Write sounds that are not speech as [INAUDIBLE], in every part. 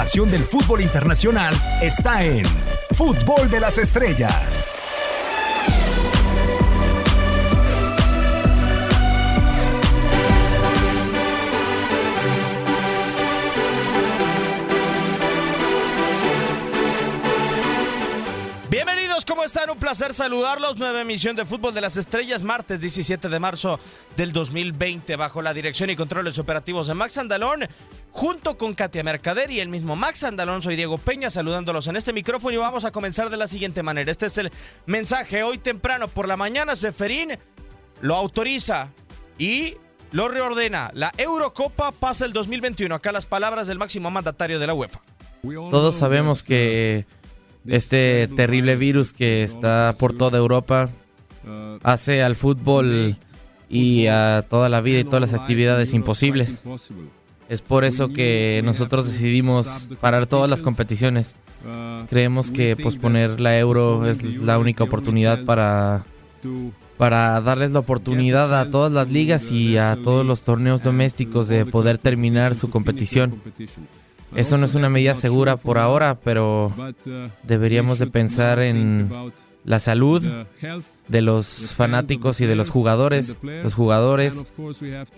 información del fútbol internacional está en Fútbol de las Estrellas. ¿Cómo están? Un placer saludarlos. Nueva emisión de Fútbol de las Estrellas, martes 17 de marzo del 2020, bajo la dirección y controles operativos de Max Andalón, junto con Katia Mercader y el mismo Max Andalón. Soy Diego Peña, saludándolos en este micrófono y vamos a comenzar de la siguiente manera. Este es el mensaje. Hoy temprano por la mañana, Seferín lo autoriza y lo reordena. La Eurocopa pasa el 2021. Acá las palabras del máximo mandatario de la UEFA. Todos sabemos que este terrible virus que está por toda Europa hace al fútbol y a toda la vida y todas las actividades imposibles. Es por eso que nosotros decidimos parar todas las competiciones. Creemos que posponer la euro es la única oportunidad para, para darles la oportunidad a todas las ligas y a todos los torneos domésticos de poder terminar su competición. Eso no es una medida segura por ahora, pero deberíamos de pensar en la salud de los fanáticos y de los jugadores, los jugadores,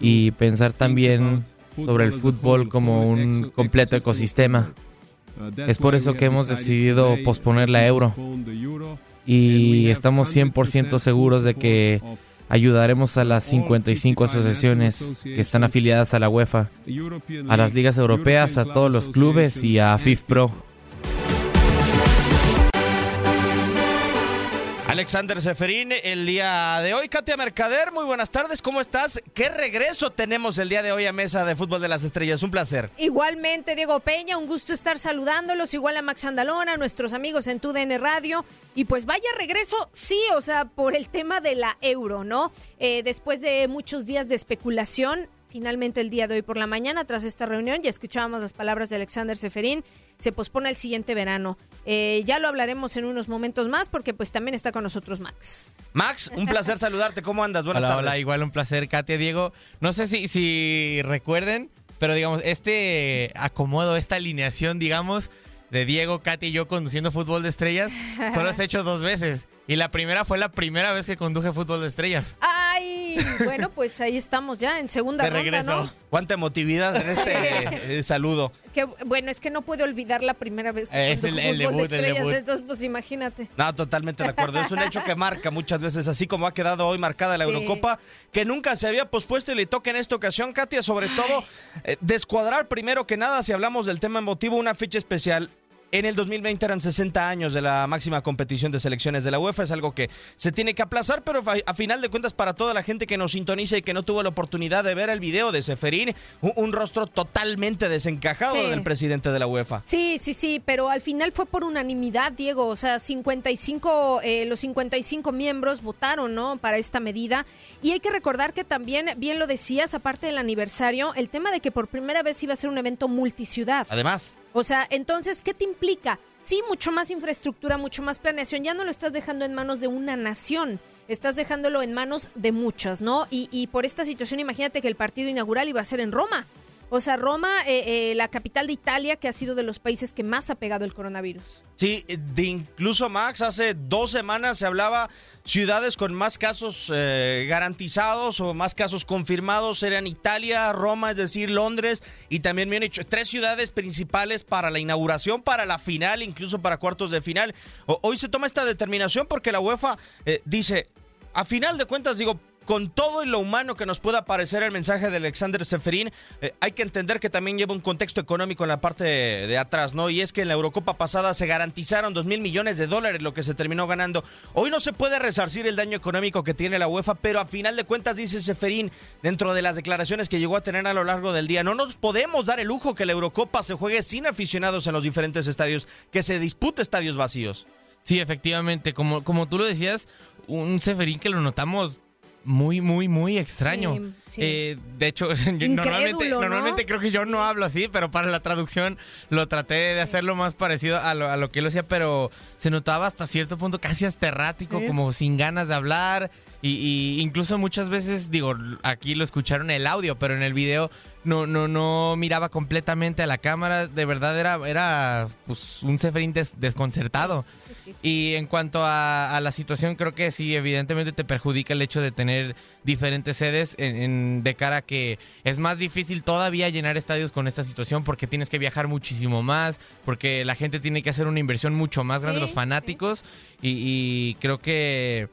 y pensar también sobre el fútbol como un completo ecosistema. Es por eso que hemos decidido posponer la euro y estamos 100% seguros de que ayudaremos a las 55 asociaciones que están afiliadas a la UEFA, a las ligas europeas, a todos los clubes y a FIFPro. Alexander Seferín, el día de hoy. Katia Mercader, muy buenas tardes, ¿cómo estás? ¿Qué regreso tenemos el día de hoy a Mesa de Fútbol de las Estrellas? Un placer. Igualmente, Diego Peña, un gusto estar saludándolos, igual a Max Andalona, nuestros amigos en TUDN Radio. Y pues vaya regreso, sí, o sea, por el tema de la euro, ¿no? Eh, después de muchos días de especulación, finalmente el día de hoy por la mañana, tras esta reunión, ya escuchábamos las palabras de Alexander Seferín, se pospone el siguiente verano. Eh, ya lo hablaremos en unos momentos más porque pues también está con nosotros Max. Max, un placer [LAUGHS] saludarte, ¿cómo andas? Buenas hola, Hola, igual un placer, Katia, Diego. No sé si, si recuerden, pero digamos, este acomodo, esta alineación, digamos, de Diego, Katy y yo conduciendo fútbol de estrellas, solo se ha [LAUGHS] hecho dos veces. Y la primera fue la primera vez que conduje fútbol de estrellas. ¡Ay! Bueno, pues ahí estamos ya en segunda ronda, ¿no? Cuánta emotividad en este eh, [LAUGHS] saludo. Que, bueno, es que no puedo olvidar la primera vez que es el, el, debut, de estrellas, entonces pues imagínate. No, totalmente de acuerdo. Es un hecho que marca muchas veces, así como ha quedado hoy marcada la Eurocopa, que nunca se había pospuesto y le toca en esta ocasión, Katia, sobre todo eh, descuadrar primero que nada, si hablamos del tema emotivo, una fecha especial en el 2020 eran 60 años de la máxima competición de selecciones de la UEFA. Es algo que se tiene que aplazar, pero a final de cuentas para toda la gente que nos sintoniza y que no tuvo la oportunidad de ver el video de Seferín, un, rostro totalmente desencajado del presidente de la UEFA. Sí, sí, sí, pero al final fue por unanimidad, Diego. O sea, 55, eh, los 55 miembros votaron, ¿no? Para esta medida. Y hay que recordar que también, bien lo decías, aparte del aniversario, el tema de que por primera vez iba a ser un evento multiciudad. Además. O sea, entonces, ¿qué te implica? Sí, mucho más infraestructura, mucho más planeación. Ya no lo estás dejando en manos de una nación, estás dejándolo en manos de muchas, ¿no? Y, y por esta situación, imagínate que el partido inaugural iba a ser en Roma. O sea, Roma, eh, eh, la capital de Italia, que ha sido de los países que más ha pegado el coronavirus. Sí, de incluso Max, hace dos semanas se hablaba ciudades con más casos eh, garantizados o más casos confirmados eran Italia, Roma, es decir, Londres y también me han hecho tres ciudades principales para la inauguración, para la final, incluso para cuartos de final. hoy se toma esta determinación porque la UEFA dice, a final de cuentas, digo, con todo y lo humano que nos pueda parecer el mensaje de Alexander Seferín, eh, hay que entender que también lleva un contexto económico en la parte de, atrás, ¿no? Y es que en la Eurocopa pasada se garantizaron dos mil millones de dólares, lo que se terminó ganando. Hoy no se puede resarcir el daño económico que tiene la UEFA, pero a final de cuentas, dice Seferín, dentro de las declaraciones que llegó a tener a lo largo del día, no nos podemos dar el lujo que la Eurocopa se juegue sin aficionados en los diferentes estadios, que se dispute estadios vacíos. Sí, efectivamente, como, como tú lo decías, un Seferín que lo notamos muy, muy, muy extraño. Eh, de hecho, [LAUGHS] normalmente, normalmente creo que yo no hablo así, pero para la traducción lo traté de hacerlo más parecido a lo, a lo que él hacía, pero se notaba hasta cierto punto casi hasta errático, como sin ganas de hablar. Y, incluso muchas veces, digo, aquí lo escucharon en el audio, pero en el video no, no, no miraba completamente a la cámara. De verdad era, era pues, un Seferín desconcertado. Y en cuanto a, la situación, creo que sí, evidentemente te perjudica el hecho de tener diferentes sedes en, de cara a que es más difícil todavía llenar estadios con esta situación porque tienes que viajar muchísimo más, porque la gente tiene que hacer una inversión mucho más grande, los fanáticos. y creo que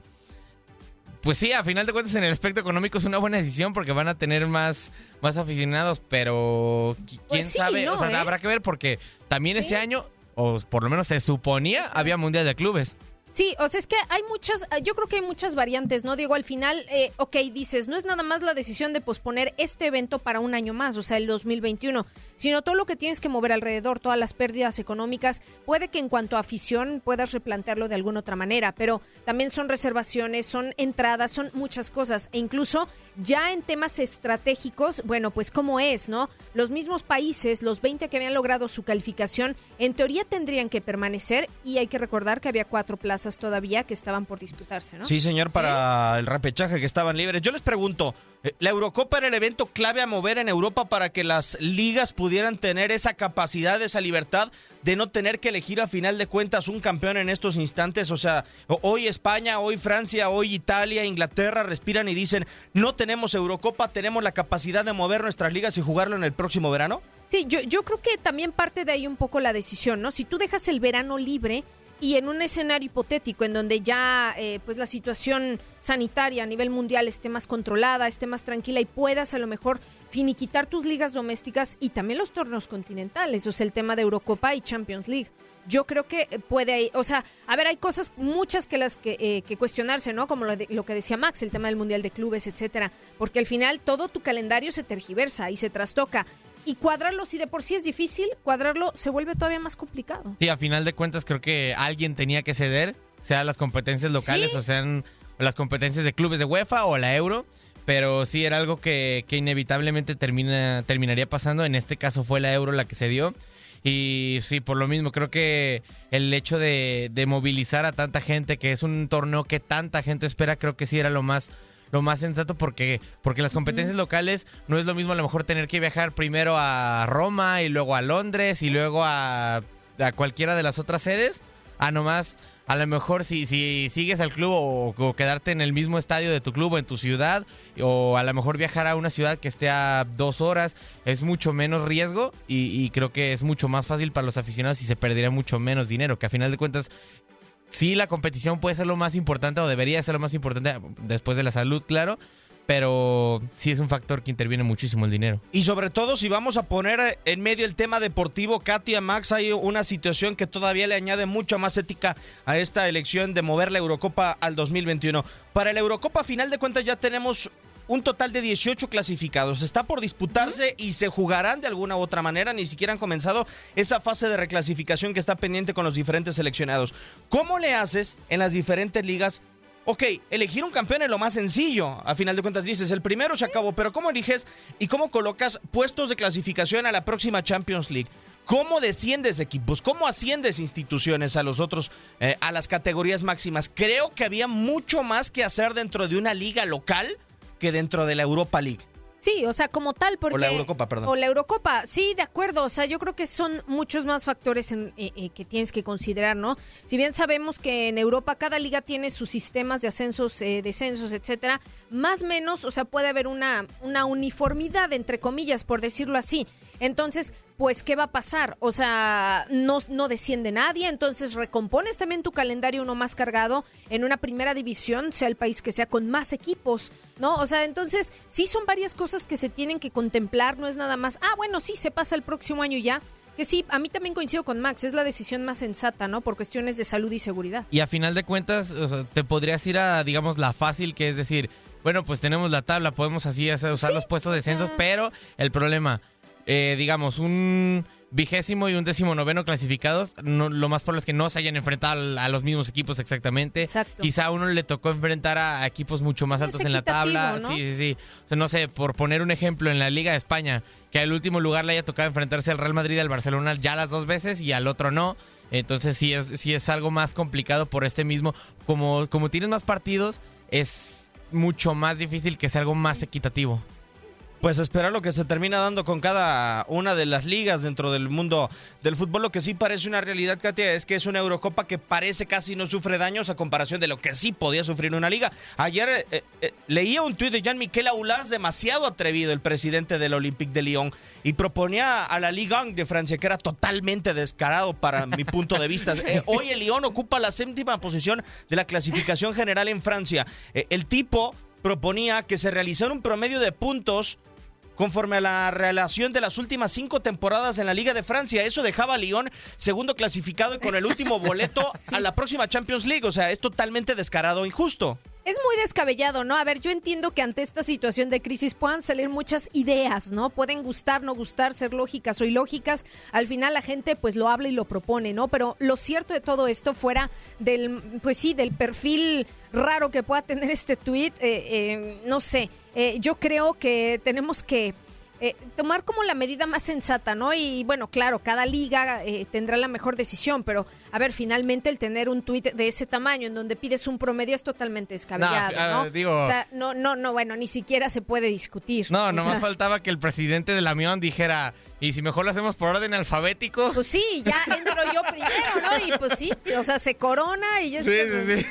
pues sí, a final de cuentas en el aspecto económico es una buena decisión porque van a tener más, más aficionados, pero quién pues sabe, o sea, ¿eh? habrá que ver porque también ese año, o por lo menos se suponía, había Mundial de Clubes. Sí, o sea, es que hay muchas, yo creo que hay muchas variantes, ¿no? Digo, al final, eh, ok, dices, no es nada más la decisión de posponer este evento para un año más, o sea, el 2021, sino todo lo que tienes que mover alrededor, todas las pérdidas económicas. Puede que en cuanto a afición puedas replantearlo de alguna otra manera, pero también son reservaciones, son entradas, son muchas cosas. E incluso ya en temas estratégicos, bueno, pues cómo es, ¿no? Los mismos países, los 20 que habían logrado su calificación, en teoría tendrían que permanecer y hay que recordar que había cuatro plazas todavía que estaban por disputarse, ¿no? Sí, señor, para el repechaje que estaban libres. Yo les pregunto, eh, ¿la Eurocopa era el evento clave a mover en Europa para que las ligas pudieran tener esa capacidad, esa libertad de no tener que elegir a final de cuentas un campeón en estos instantes? O sea, hoy España, hoy Francia, hoy Italia, Inglaterra respiran y dicen, no tenemos Eurocopa, tenemos la capacidad de mover nuestras ligas y jugarlo en el próximo verano. Sí, yo, yo creo que también parte de ahí un poco la decisión, ¿no? Si tú dejas el verano libre, y en un escenario hipotético en donde ya eh, pues la situación sanitaria a nivel mundial esté más controlada, esté más tranquila y puedas a lo mejor finiquitar tus ligas domésticas y también los torneos continentales, o sea, el tema de Eurocopa y Champions League. Yo creo que puede, o sea, a ver, hay cosas muchas que las que, eh, que cuestionarse, ¿no? Como lo, lo, que decía Max, el tema del Mundial de Clubes, etcétera, porque al final todo tu calendario se tergiversa y se trastoca y cuadrarlo, si de por sí es difícil, cuadrarlo se vuelve todavía más complicado. Sí, a final de cuentas creo que alguien tenía que ceder, sea las competencias locales o sean las competencias de clubes de UEFA o la Euro. Pero sí era algo que, inevitablemente termina, terminaría pasando. En este caso fue la Euro la que se dio. Y sí, por lo mismo, creo que el hecho de, de, movilizar a tanta gente, que es un torneo que tanta gente espera, creo que sí era lo más lo más sensato porque, porque las competencias locales no es lo mismo a lo mejor tener que viajar primero a Roma y luego a Londres y luego a, a cualquiera de las otras sedes, a nomás a lo mejor si, si sigues al club o, quedarte en el mismo estadio de tu club o en tu ciudad, o a lo mejor viajar a una ciudad que esté a dos horas, es mucho menos riesgo y, y creo que es mucho más fácil para los aficionados y se perdería mucho menos dinero, que a final de cuentas sí la competición puede ser lo más importante o debería ser lo más importante después de la salud, claro. Pero sí es un factor que interviene muchísimo el dinero. Y sobre todo si vamos a poner en medio el tema deportivo, Katia Max, hay una situación que todavía le añade mucho más ética a esta elección de mover la Eurocopa al 2021. Para la Eurocopa, final de cuentas, ya tenemos un total de 18 clasificados. Está por disputarse y se jugarán de alguna u otra manera. Ni siquiera han comenzado esa fase de reclasificación que está pendiente con los diferentes seleccionados. ¿Cómo le haces en las diferentes ligas Ok, elegir un campeón es lo más sencillo. A final de cuentas dices, el primero se acabó, pero ¿cómo eliges y cómo colocas puestos de clasificación a la próxima Champions League? ¿Cómo desciendes equipos? ¿Cómo asciendes instituciones a los otros, eh, a las categorías máximas? Creo que había mucho más que hacer dentro de una liga local que dentro de la Europa League. Sí, o sea, como tal, porque... O la Eurocopa, perdón. O la Eurocopa, sí, de acuerdo. O sea, yo creo que son muchos más factores en, eh, eh, que tienes que considerar, ¿no? Si bien sabemos que en Europa cada liga tiene sus sistemas de ascensos, eh, descensos, etcétera, más o menos, o sea, puede haber una, una uniformidad, entre comillas, por decirlo así. Entonces, pues, ¿qué va a pasar? O sea, no, no desciende nadie, entonces recompones también tu calendario uno más cargado en una primera división, sea el país que sea, con más equipos, ¿no? O sea, entonces, sí son varias cosas que se tienen que contemplar, no es nada más, ah, bueno, sí, se pasa el próximo año ya. Que sí, a mí también coincido con Max, es la decisión más sensata, ¿no? Por cuestiones de salud y seguridad. Y a final de cuentas, te podrías ir a, digamos, la fácil, que es decir, bueno, pues tenemos la tabla, podemos así hacer, usar los puestos de censo, pero el problema, eh, digamos, un vigésimo y un décimo noveno clasificados, lo más probable es que no se hayan enfrentado a, los mismos equipos exactamente. Exacto. Quizá a uno le tocó enfrentar a, equipos mucho más altos en la tabla. Sí, sí, sí. O sea, no sé, por poner un ejemplo, en la Liga de España, que al último lugar le haya tocado enfrentarse al Real Madrid y al Barcelona ya las dos veces y al otro no. Entonces sí es, sí es algo más complicado por este mismo. Como, como tienes más partidos, es mucho más difícil que sea algo más equitativo. Pues esperar lo que se termina dando con cada una de las ligas dentro del mundo del fútbol. Lo que sí parece una realidad, Katia, es que es una Eurocopa que parece casi no sufre daños a comparación de lo que sí podía sufrir una liga. Ayer eh, eh, eh, leía un tuit de Jean-Michel Aulas, demasiado atrevido, el presidente del Olympique de Lyon, y proponía a la Ligue 1 de Francia, que era totalmente descarado para mi punto de vista. [LAUGHS] hoy el Lyon ocupa la séptima posición de la clasificación general en Francia. el tipo proponía que se realizara un promedio de puntos conforme a la relación de las últimas cinco temporadas en la Liga de Francia. Eso dejaba a Lyon segundo clasificado y con el último boleto [LAUGHS] a la próxima Champions League. O sea, es totalmente descarado e injusto. Es muy descabellado, ¿no? A ver, yo entiendo que ante esta situación de crisis puedan salir muchas ideas, ¿no? Pueden gustar, no gustar, ser lógicas o ilógicas. Al final la gente pues lo habla y lo propone, ¿no? Pero lo cierto de todo esto fuera del, pues sí, del perfil raro que pueda tener este tweet, eh, eh, no sé, eh, yo creo que tenemos que eh, tomar como la medida más sensata, ¿no? Y bueno, claro, cada liga eh, tendrá la mejor decisión, pero a ver, finalmente el tener un tuit de ese tamaño en donde pides un promedio es totalmente descabellado, ¿no? Ah, digo, o sea, no, no, no, bueno, ni siquiera se puede discutir. No, no más faltaba que el presidente de la Mion dijera, y si mejor lo hacemos por orden alfabético. Pues sí, ya entro yo primero, ¿no? Y pues sí, o sea, se corona y ya Sí, sí, sí.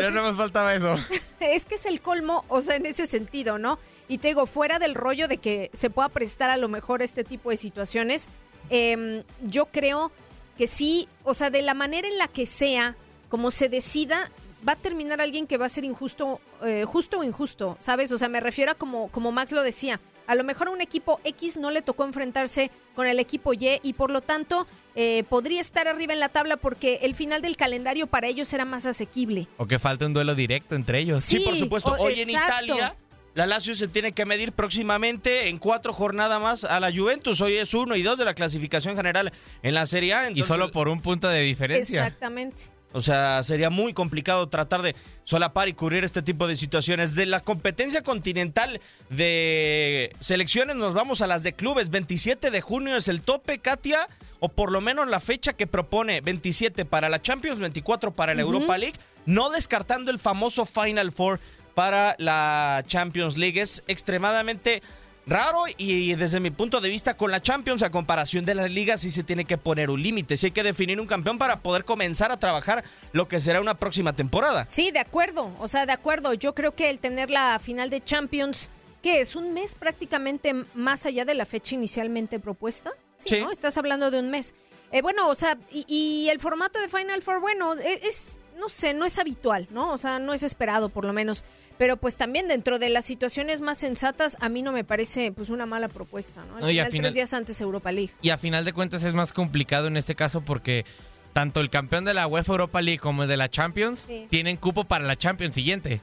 ya no más faltaba eso. Es que es el colmo, o sea, en ese sentido, ¿no? Y te digo, fuera del rollo de que se pueda prestar a lo mejor este tipo de situaciones, em, yo creo que sí, o sea, de la manera en la que sea, como se decida, va a terminar alguien que va a ser injusto, eh, justo o injusto, ¿sabes? O sea, me refiero a como, como Max lo decía. A lo mejor a un equipo X no le tocó enfrentarse con el equipo Y y por lo tanto eh, podría estar arriba en la tabla porque el final del calendario para ellos era más asequible. O que falta un duelo directo entre ellos. Sí, por supuesto. Hoy en Italia la Lazio se tiene que medir próximamente en cuatro jornadas más a la Juventus. Hoy es uno y dos de la clasificación general en la Serie A. Y solo por un punto de diferencia. Exactamente. O sea, sería muy complicado tratar de solapar y cubrir este tipo de situaciones. De la competencia continental de selecciones nos vamos a las de clubes. 27 de junio es el tope, Katia, o por lo menos la fecha que propone 27 para la Champions, 24 para la Europa League, no descartando el famoso Final Four para la Champions League. Es extremadamente raro y desde mi punto de vista con la Champions a comparación de las ligas sí se tiene que poner un límite, sí hay que definir un campeón para poder comenzar a trabajar lo que será una próxima temporada. Sí, de acuerdo, o sea, de acuerdo, yo creo que el tener la final de Champions, que es un mes prácticamente más allá de la fecha inicialmente propuesta, sí, ¿no? Estás hablando de un mes. Eh, bueno, o sea, y, el formato de Final Four, bueno, e, es no sé, no es habitual, ¿no? O sea, no es esperado por lo menos. Pero pues también dentro de las situaciones más sensatas, a mí no me parece pues una mala propuesta, ¿no? Al final, tres días antes Europa League. Y a final de cuentas es más complicado en este caso porque tanto el campeón de la UEFA Europa League como el de la Champions tienen cupo para la Champions siguiente.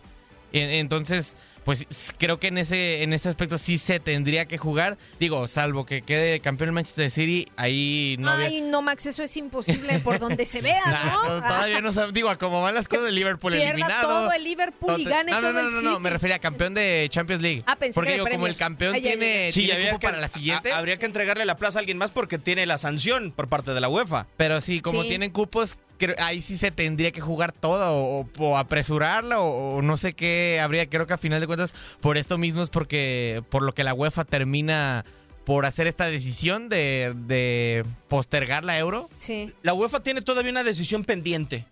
Entonces, pues creo que en ese, en ese aspecto sí se tendría que jugar. Digo, salvo que quede campeón el Manchester City, ahí no. Ay, no, Max, eso es imposible por donde se vea, [LAUGHS] ¿no? todavía no sabemos. Digo, como van las cosas del Liverpool Pierda eliminado. todo el Liverpool y gane no, todo no, no, el no, no, me refería a campeón de Champions League. Ah, pensé porque que digo, como el campeón tiene, sí, tiene para la siguiente. habría que entregarle la plaza a alguien más porque tiene la sanción por parte de la UEFA. Pero sí, como tienen cupos, ahí sí se tendría que jugar todo o, apresurarla o, no sé qué habría. Creo que a final de cuentas por esto mismo es porque por lo que la UEFA termina por hacer esta decisión de, postergar la euro. Sí. La UEFA tiene todavía una decisión pendiente.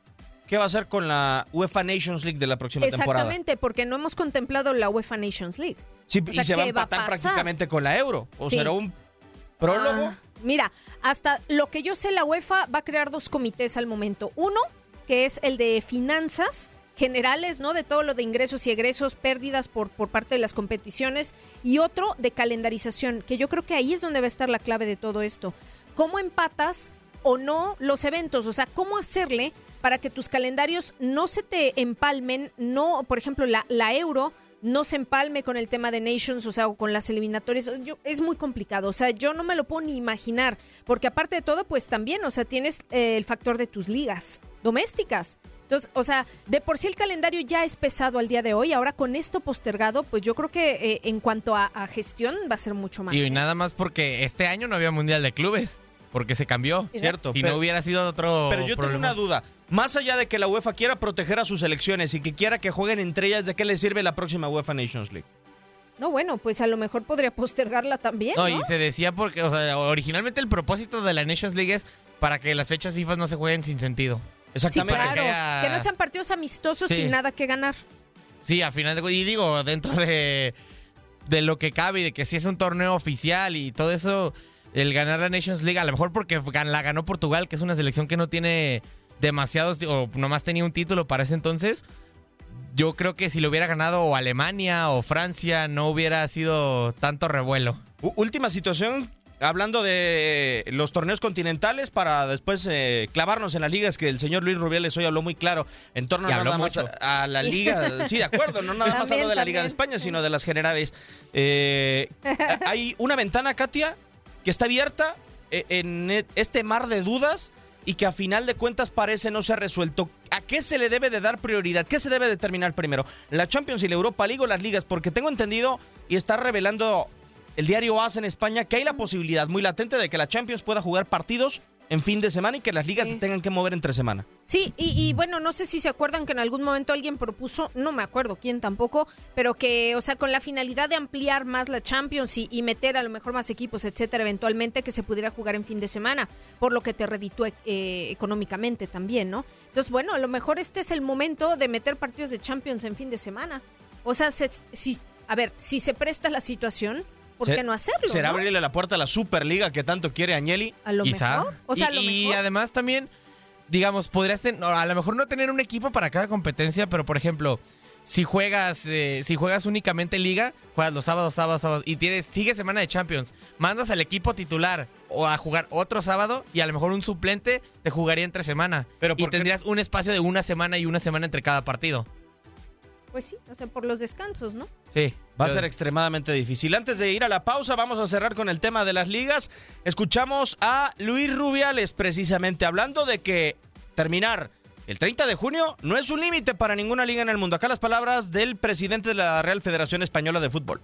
¿Qué va a hacer con la UEFA Nations League de la próxima temporada? Exactamente, porque no hemos contemplado la UEFA Nations League. Sí, y se va a empatar prácticamente con la euro. O será un prólogo. Ah. Mira, hasta lo que yo sé, la UEFA va a crear dos comités al momento. Uno, que es el de finanzas generales, ¿no? De todo lo de ingresos y egresos, pérdidas por, por parte de las competiciones. Y otro de calendarización, que yo creo que ahí es donde va a estar la clave de todo esto. ¿Cómo empatas o no los eventos? O sea, ¿cómo hacerle para que tus calendarios no se te empalmen? No, por ejemplo, la, la euro no se empalme con el tema de Nations, o sea, o con las eliminatorias. es muy complicado, o sea, yo no me lo puedo ni imaginar, porque aparte de todo, pues también, o sea, tienes eh, el factor de tus ligas domésticas. Entonces, o sea, de por sí el calendario ya es pesado al día de hoy, ahora con esto postergado, pues yo creo que eh, en cuanto a, gestión va a ser mucho más. Y, ¿eh? nada más porque este año no había Mundial de Clubes. porque se cambió. Cierto. Si no hubiera sido otro. Pero yo tengo una duda. Más allá de que la UEFA quiera proteger a sus selecciones y que quiera que jueguen entre ellas, ¿de qué le sirve la próxima UEFA Nations League? No, bueno, pues a lo mejor podría [LAUGHS] postergarla también. No, y se decía porque, o sea, originalmente el propósito de la Nations League es para que las fechas FIFA no se jueguen sin sentido. Exactamente. Sí, claro. Que no sean partidos amistosos sin nada que ganar. Sí, a final de y digo, dentro de, de lo que cabe y de que si es un torneo oficial y todo eso, el ganar la Nations League, a lo mejor porque la ganó Portugal, que es una selección que no tiene demasiados, o nomás tenía un título para ese entonces. Yo creo que si lo hubiera ganado o Alemania o Francia, no hubiera sido tanto revuelo. última situación hablando de los torneos continentales para después eh, clavarnos en las ligas que el señor Luis Rubiales hoy habló muy claro en torno a nada más a, la liga, sí de acuerdo, no nada más habló de la liga de España sino de las generales. [LAUGHS] Eh, hay una ventana, Katia, que está abierta eh, en e, este mar de dudas y que a final de cuentas parece no se ha resuelto. ¿A qué se le debe de dar prioridad? ¿Qué se debe determinar primero? ¿La Champions y la Europa League o las ligas? Porque tengo entendido y está revelando el diario AS en España que hay la posibilidad muy latente de que la Champions pueda jugar partidos en fin de semana y que las ligas se tengan que mover entre semana. Sí, y, bueno, no sé si se acuerdan que en algún momento alguien propuso, no me acuerdo quién tampoco, pero que, o sea, con la finalidad de ampliar más la Champions y, meter a lo mejor más equipos, etcétera, eventualmente que se pudiera jugar en fin de semana, por lo que te reditúe eh, económicamente también, ¿no? Entonces, bueno, a lo mejor este es el momento de meter partidos de Champions en fin de semana. O sea, si, a ver, si se presta la situación, ¿por qué no hacerlo? ¿Será abrirle la puerta a la Superliga que tanto quiere Agnelli? A lo mejor. O sea, y, además también, digamos, podrías tener, a lo mejor no tener un equipo para cada competencia, pero por ejemplo, si juegas, eh, si juegas únicamente liga, juegas los sábados, sábados, sábados y tienes, sigue semana de Champions, mandas al equipo titular o a jugar otro sábado y a lo mejor un suplente te jugaría entre semana. Pero y tendrías un espacio de una semana y una semana entre cada partido. Pues sí, o sea, por los descansos, ¿no? Sí. Va a ser extremadamente difícil. Antes de ir a la pausa, vamos a cerrar con el tema de las ligas. Escuchamos a Luis Rubiales precisamente hablando de que terminar el 30 de junio no es un límite para ninguna liga en el mundo. Acá las palabras del presidente de la Real Federación Española de Fútbol.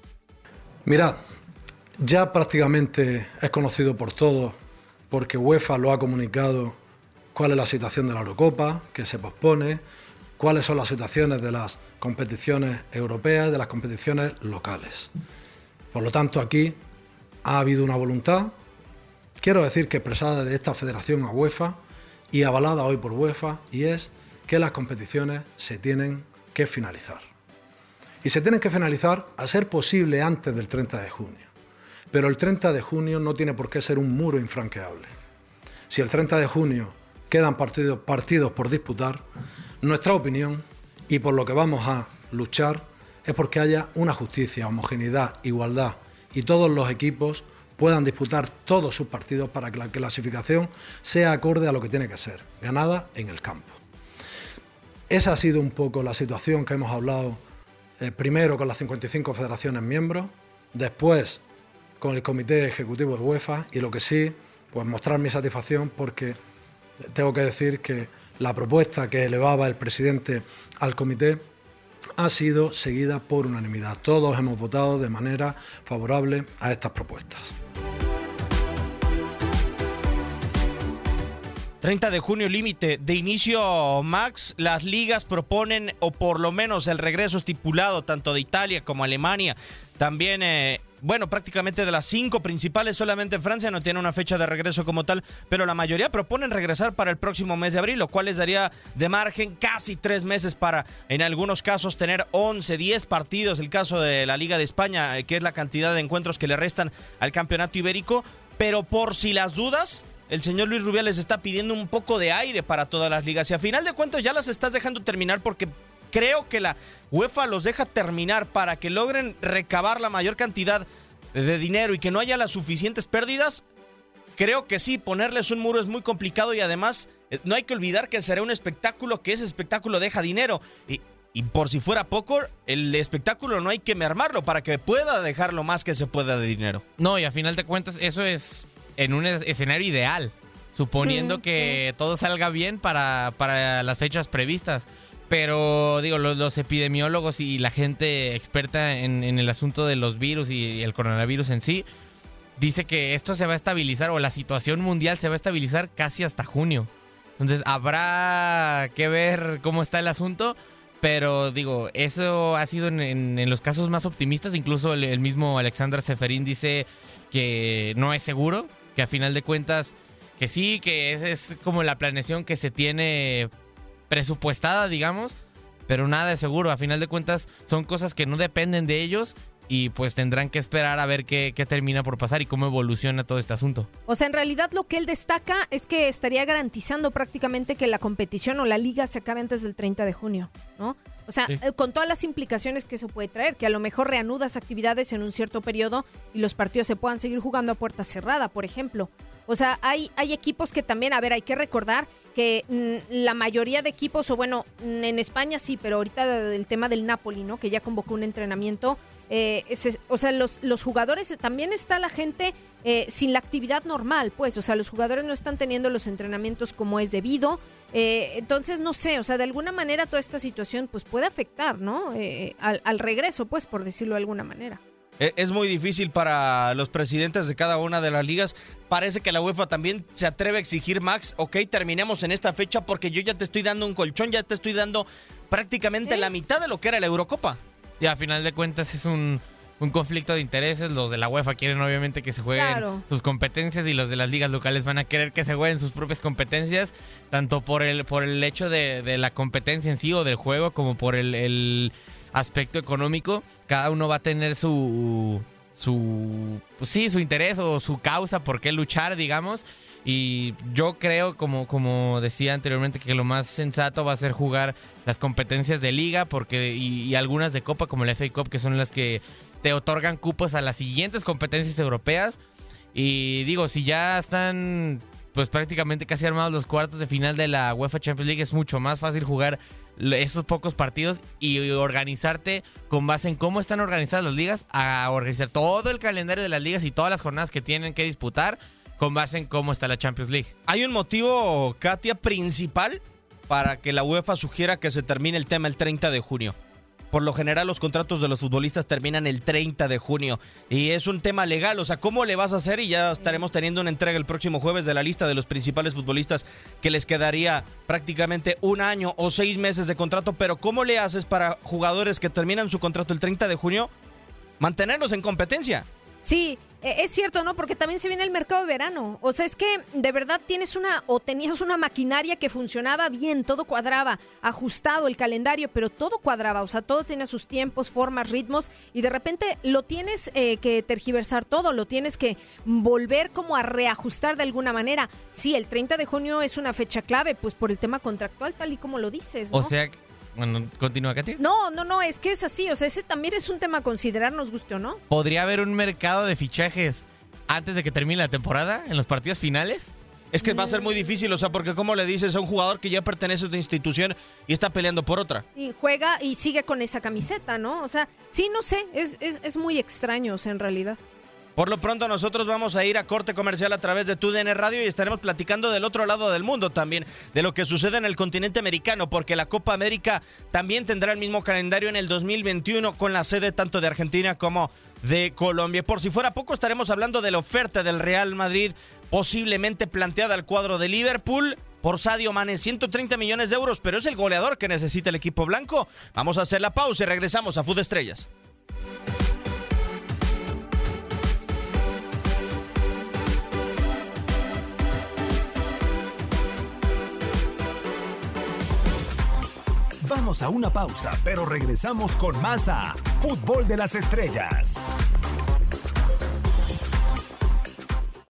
Mirad, ya prácticamente es conocido por todos, porque UEFA lo ha comunicado, cuál es la situación de la Eurocopa, que se pospone, cuáles son las situaciones de las competiciones europeas, de las competiciones locales. Por lo tanto, aquí ha habido una voluntad, quiero decir que expresada de esta federación a UEFA y avalada hoy por UEFA, y es que las competiciones se tienen que finalizar. Y se tienen que finalizar a ser posible antes del 30 de junio. Pero el 30 de junio no tiene por qué ser un muro infranqueable. Si el 30 de junio quedan partidos, partidos por disputar, nuestra opinión y por lo que vamos a luchar es porque haya una justicia, homogeneidad, igualdad y todos los equipos puedan disputar todos sus partidos para que la clasificación sea acorde a lo que tiene que ser, ganada en el campo. Esa ha sido un poco la situación que hemos hablado eh, primero con las 55 federaciones miembros, después con el Comité Ejecutivo de UEFA y lo que sí, pues mostrar mi satisfacción porque tengo que decir que la propuesta que elevaba el presidente al comité ha sido seguida por unanimidad. Todos hemos votado de manera favorable a estas propuestas. 30 de junio límite de inicio Max, las ligas proponen o por lo menos el regreso estipulado tanto de Italia como Alemania, también eh, bueno, prácticamente de las cinco principales, solamente Francia no tiene una fecha de regreso como tal, pero la mayoría proponen regresar para el próximo mes de abril, lo cual les daría de margen casi tres meses para, en algunos casos, tener 11, 10 partidos. El caso de la Liga de España, eh, que es la cantidad de encuentros que le restan al campeonato ibérico, pero por si las dudas, el señor Luis Rubiales está pidiendo un poco de aire para todas las ligas. Y a final de cuentas ya las estás dejando terminar porque creo que la UEFA los deja terminar para que logren recabar la mayor cantidad de dinero y que no haya las suficientes pérdidas, creo que sí, ponerles un muro es muy complicado y además eh, no hay que olvidar que será un espectáculo que ese espectáculo deja dinero. Y, y por si fuera poco, el espectáculo no hay que mermarlo para que pueda dejar lo más que se pueda de dinero. No, y a final de cuentas eso es en un escenario ideal, suponiendo que todo salga bien para, para las fechas previstas. Pero digo, los, epidemiólogos y la gente experta en, el asunto de los virus y, el coronavirus en sí, dice que esto se va a estabilizar o la situación mundial se va a estabilizar casi hasta junio. Entonces habrá que ver cómo está el asunto. Pero digo, eso ha sido en, los casos más optimistas. Incluso el, mismo Alexander Seferín dice que no es seguro, que a final de cuentas, que sí, que es como la planeación que se tiene presupuestada, digamos. Pero nada es seguro. A final de cuentas, son cosas que no dependen de ellos y pues tendrán que esperar a ver qué, termina por pasar y cómo evoluciona todo este asunto. O sea, en realidad lo que él destaca es que estaría garantizando prácticamente que la competición o la liga se acabe antes del 30 de junio, ¿no? O sea, eh, con todas las implicaciones que eso puede traer, que a lo mejor reanudas actividades en un cierto periodo y los partidos se puedan seguir jugando a puerta cerrada, por ejemplo. O sea, hay, hay equipos que también, a ver, hay que recordar que mm, la mayoría de equipos, o bueno, mm, en España sí, pero ahorita el tema del Napoli, ¿no? Que ya convocó un entrenamiento. Eh, o sea, los, los jugadores, también está la gente eh, sin la actividad normal, pues, o sea, los jugadores no están teniendo los entrenamientos como es debido. Eh, entonces, no sé, o sea, de alguna manera toda esta situación pues puede afectar, ¿no? al, al regreso, pues, por decirlo de alguna manera. E, es muy difícil para los presidentes de cada una de las ligas. Parece que la UEFA también se atreve a exigir, Max, ok, terminemos en esta fecha porque yo ya te estoy dando un colchón, ya te estoy dando prácticamente la mitad de lo que era la Eurocopa. Y a final de cuentas es un, conflicto de intereses. Los de la UEFA quieren obviamente que se jueguen sus competencias y los de las ligas locales van a querer que se jueguen sus propias competencias, tanto por el, por el hecho de, la competencia en sí o del juego como por el aspecto económico, cada uno va a tener su, su, pues sí, su interés o su causa por qué luchar, digamos. Y yo creo, como, como decía anteriormente, que lo más sensato va a ser jugar las competencias de liga porque y, algunas de copa como la FA Cup, que son las que te otorgan cupos a las siguientes competencias europeas. Y digo, si ya están pues prácticamente casi armados los cuartos de final de la UEFA Champions League, es mucho más fácil jugar esos pocos partidos y organizarte con base en cómo están organizadas las ligas, a organizar todo el calendario de las ligas y todas las jornadas que tienen que disputar con base en cómo está la Champions League. Hay un motivo, Katia, principal para que la UEFA sugiera que se termine el tema el 30 de junio. Por lo general los contratos de los futbolistas terminan el 30 de junio y es un tema legal, o sea, ¿cómo le vas a hacer? Y ya estaremos teniendo una entrega el próximo jueves de la lista de los principales futbolistas que les quedaría prácticamente un año o seis meses de contrato, pero ¿cómo le haces para jugadores que terminan su contrato el 30 de junio mantenerlos en competencia? Sí, es cierto, ¿no? Porque también se viene el mercado de verano. O sea, es que de verdad tienes una o tenías una maquinaria que funcionaba bien, todo cuadraba, ajustado el calendario, pero todo cuadraba, o sea, todo tenía sus tiempos, formas, ritmos y de repente lo tienes eh, que tergiversar todo, lo tienes que volver como a reajustar de alguna manera. Sí, el 30 de junio es una fecha clave, pues por el tema contractual, tal y como lo dices. ¿no? O sea, bueno, continúa, Katy. No, no, no, es que es así. O sea, ese también es un tema a considerar, nos guste o no. ¿Podría haber un mercado de fichajes antes de que termine la temporada, en los partidos finales? Es que va a ser muy difícil, o sea, porque como le dices a un jugador que ya pertenece a una institución y está peleando por otra. Sí, juega y sigue con esa camiseta, ¿no? O sea, sí, no sé, es, es, es muy extraño, o sea, en realidad. Por lo pronto nosotros vamos a ir a corte comercial a través de TUDN Radio y estaremos platicando del otro lado del mundo también, de lo que sucede en el continente americano, porque la Copa América también tendrá el mismo calendario en el 2021 con la sede tanto de Argentina como de Colombia. Por si fuera poco, estaremos hablando de la oferta del Real Madrid posiblemente planteada al cuadro de Liverpool por Sadio Mane, 130 millones de euros, pero es el goleador que necesita el equipo blanco. Vamos a hacer la pausa y regresamos a Food Estrellas. Vamos a una pausa, pero regresamos con más a Fútbol de las Estrellas.